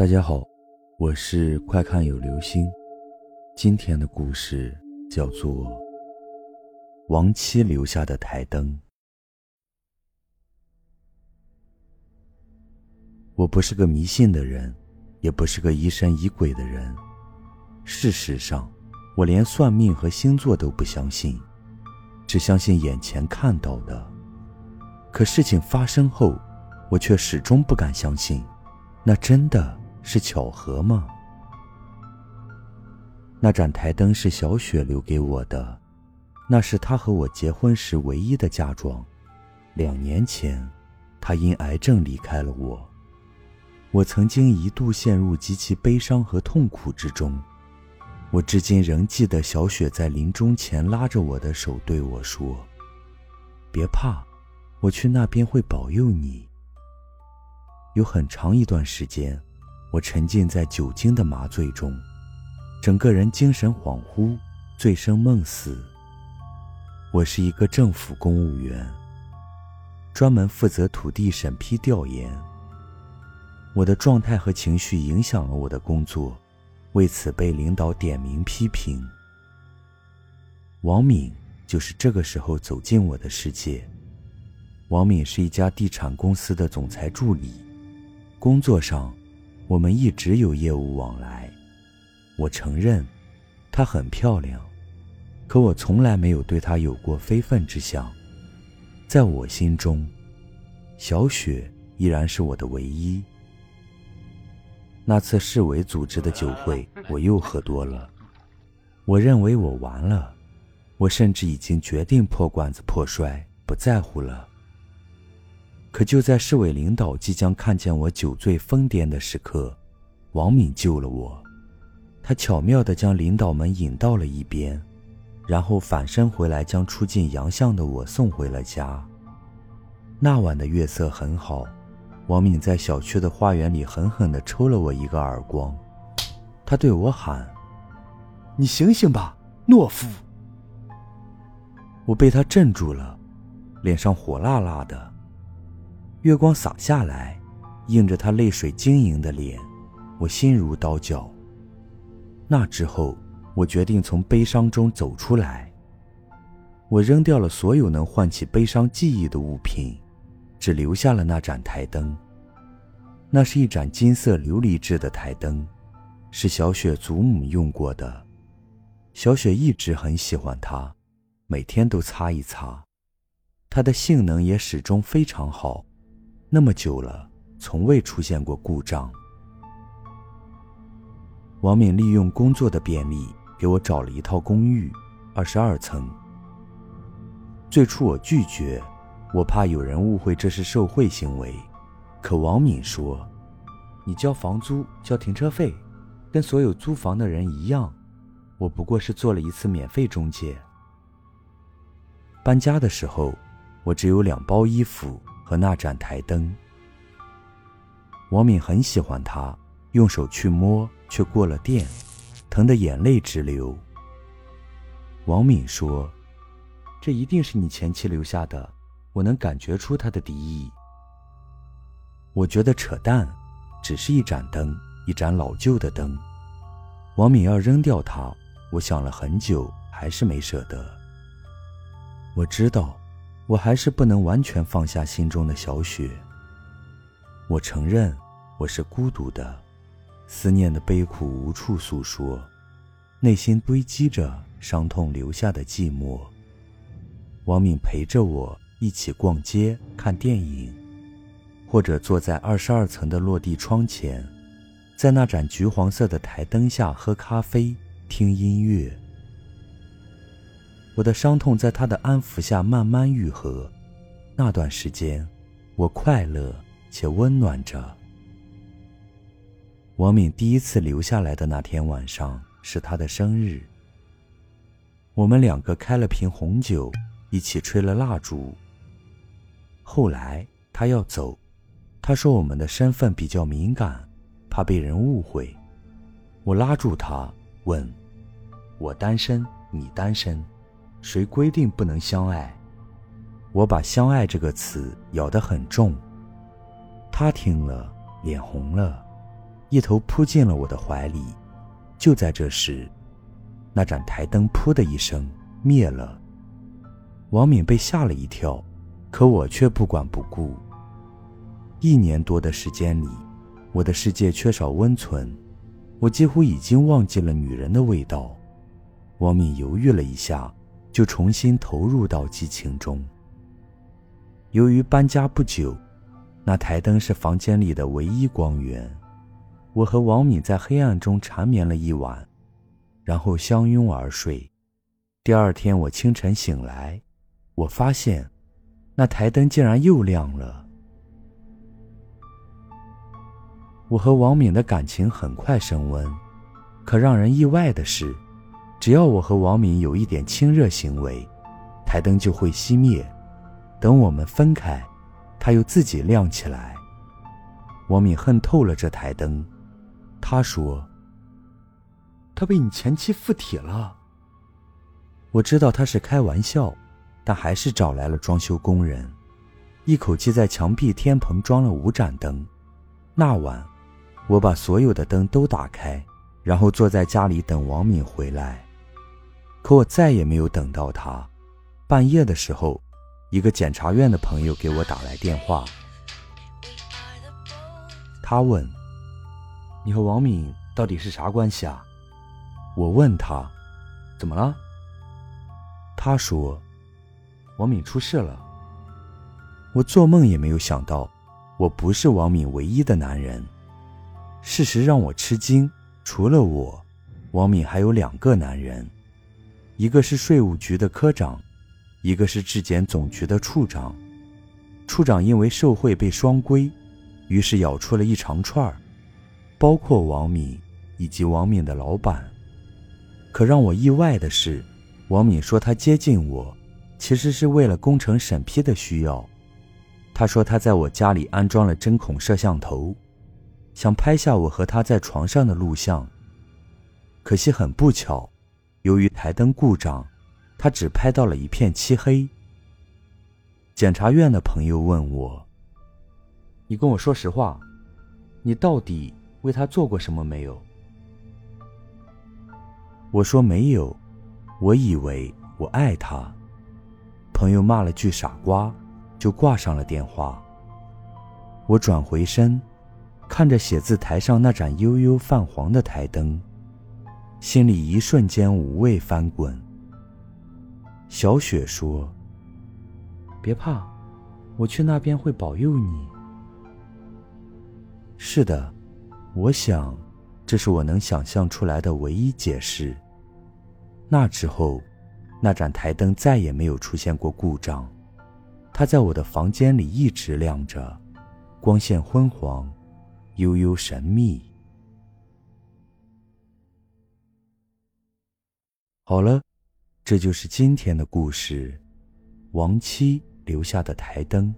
大家好，我是快看有流星。今天的故事叫做《亡妻留下的台灯》。我不是个迷信的人，也不是个疑神疑鬼的人。事实上，我连算命和星座都不相信，只相信眼前看到的。可事情发生后，我却始终不敢相信，那真的。是巧合吗？那盏台灯是小雪留给我的，那是她和我结婚时唯一的嫁妆。两年前，她因癌症离开了我。我曾经一度陷入极其悲伤和痛苦之中。我至今仍记得小雪在临终前拉着我的手对我说：“别怕，我去那边会保佑你。”有很长一段时间。我沉浸在酒精的麻醉中，整个人精神恍惚，醉生梦死。我是一个政府公务员，专门负责土地审批调研。我的状态和情绪影响了我的工作，为此被领导点名批评。王敏就是这个时候走进我的世界。王敏是一家地产公司的总裁助理，工作上。我们一直有业务往来，我承认，她很漂亮，可我从来没有对她有过非分之想。在我心中，小雪依然是我的唯一。那次市委组织的酒会，我又喝多了，我认为我完了，我甚至已经决定破罐子破摔，不在乎了。可就在市委领导即将看见我酒醉疯癫的时刻，王敏救了我。他巧妙地将领导们引到了一边，然后反身回来，将出尽洋相的我送回了家。那晚的月色很好，王敏在小区的花园里狠狠地抽了我一个耳光，他对我喊：“你醒醒吧，懦夫！”我被他镇住了，脸上火辣辣的。月光洒下来，映着他泪水晶莹的脸，我心如刀绞。那之后，我决定从悲伤中走出来。我扔掉了所有能唤起悲伤记忆的物品，只留下了那盏台灯。那是一盏金色琉璃制的台灯，是小雪祖母用过的。小雪一直很喜欢它，每天都擦一擦。它的性能也始终非常好。那么久了，从未出现过故障。王敏利用工作的便利，给我找了一套公寓，二十二层。最初我拒绝，我怕有人误会这是受贿行为。可王敏说：“你交房租、交停车费，跟所有租房的人一样。我不过是做了一次免费中介。”搬家的时候，我只有两包衣服。和那盏台灯，王敏很喜欢它，用手去摸却过了电，疼得眼泪直流。王敏说：“这一定是你前妻留下的，我能感觉出她的敌意。”我觉得扯淡，只是一盏灯，一盏老旧的灯。王敏要扔掉它，我想了很久，还是没舍得。我知道。我还是不能完全放下心中的小雪。我承认我是孤独的，思念的悲苦无处诉说，内心堆积着伤痛留下的寂寞。王敏陪着我一起逛街、看电影，或者坐在二十二层的落地窗前，在那盏橘黄色的台灯下喝咖啡、听音乐。我的伤痛在他的安抚下慢慢愈合，那段时间，我快乐且温暖着。王敏第一次留下来的那天晚上是他的生日，我们两个开了瓶红酒，一起吹了蜡烛。后来他要走，他说我们的身份比较敏感，怕被人误会。我拉住他问：“我单身，你单身？”谁规定不能相爱？我把“相爱”这个词咬得很重。他听了，脸红了，一头扑进了我的怀里。就在这时，那盏台灯“噗”的一声灭了。王敏被吓了一跳，可我却不管不顾。一年多的时间里，我的世界缺少温存，我几乎已经忘记了女人的味道。王敏犹豫了一下，就重新投入到激情中。由于搬家不久，那台灯是房间里的唯一光源。我和王敏在黑暗中缠绵了一晚，然后相拥而睡。第二天我清晨醒来，我发现那台灯竟然又亮了。我和王敏的感情很快升温，可让人意外的是，只要我和王敏有一点亲热行为，台灯就会熄灭。等我们分开，它又自己亮起来。王敏恨透了这台灯。他说：“他被你前妻附体了。”我知道他是开玩笑，但还是找来了装修工人，一口气在墙壁、天棚装了五盏灯。那晚，我把所有的灯都打开，然后坐在家里等王敏回来。可我再也没有等到他。半夜的时候，一个检察院的朋友给我打来电话，他问。你和王敏到底是啥关系啊？我问他，怎么了？他说，王敏出事了。我做梦也没有想到，我不是王敏唯一的男人。事实让我吃惊，除了我，王敏还有两个男人，一个是税务局的科长，一个是质检总局的处长。处长因为受贿被双规，于是咬出了一长串儿。包括王敏以及王敏的老板。可让我意外的是，王敏说他接近我，其实是为了工程审批的需要。他说他在我家里安装了针孔摄像头，想拍下我和他在床上的录像。可惜很不巧，由于台灯故障，他只拍到了一片漆黑。检察院的朋友问我：“你跟我说实话，你到底？”为他做过什么没有？我说没有，我以为我爱他。朋友骂了句傻瓜，就挂上了电话。我转回身，看着写字台上那盏悠悠泛黄的台灯，心里一瞬间五味翻滚。小雪说：“别怕，我去那边会保佑你。”是的。我想，这是我能想象出来的唯一解释。那之后，那盏台灯再也没有出现过故障，它在我的房间里一直亮着，光线昏黄，悠悠神秘。好了，这就是今天的故事，亡妻留下的台灯。